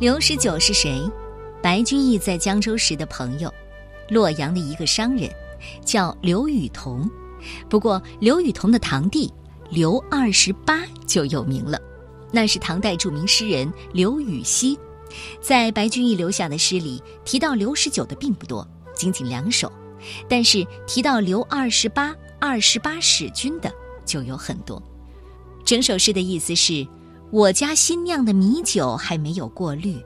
刘十九是谁？白居易在江州时的朋友，洛阳的一个商人，叫刘禹同。不过，刘禹同的堂弟刘二十八就有名了，那是唐代著名诗人刘禹锡。在白居易留下的诗里，提到刘十九的并不多，仅仅两首；但是提到刘二十八、二十八使君的就有很多。整首诗的意思是。我家新酿的米酒还没有过滤，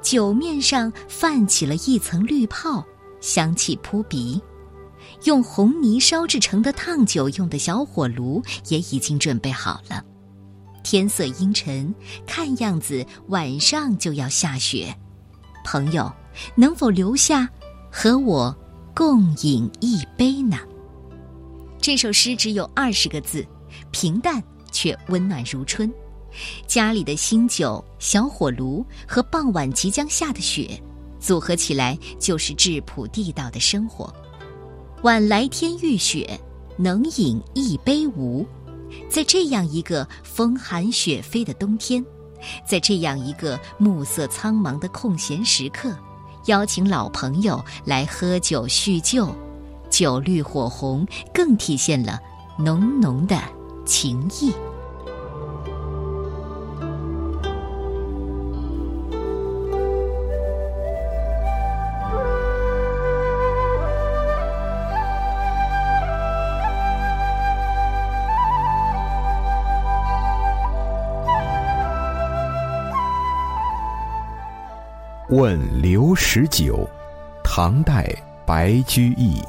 酒面上泛起了一层绿泡，香气扑鼻。用红泥烧制成的烫酒用的小火炉也已经准备好了。天色阴沉，看样子晚上就要下雪。朋友，能否留下和我共饮一杯呢？这首诗只有二十个字，平淡却温暖如春。家里的新酒、小火炉和傍晚即将下的雪，组合起来就是质朴地道的生活。晚来天欲雪，能饮一杯无？在这样一个风寒雪飞的冬天，在这样一个暮色苍茫的空闲时刻，邀请老朋友来喝酒叙旧，酒绿火红，更体现了浓浓的情谊。问刘十九，唐代白居易。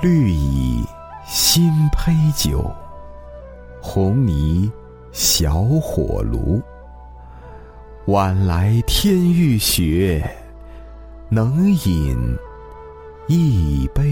绿蚁新醅酒，红泥小火炉。晚来天欲雪，能饮一杯？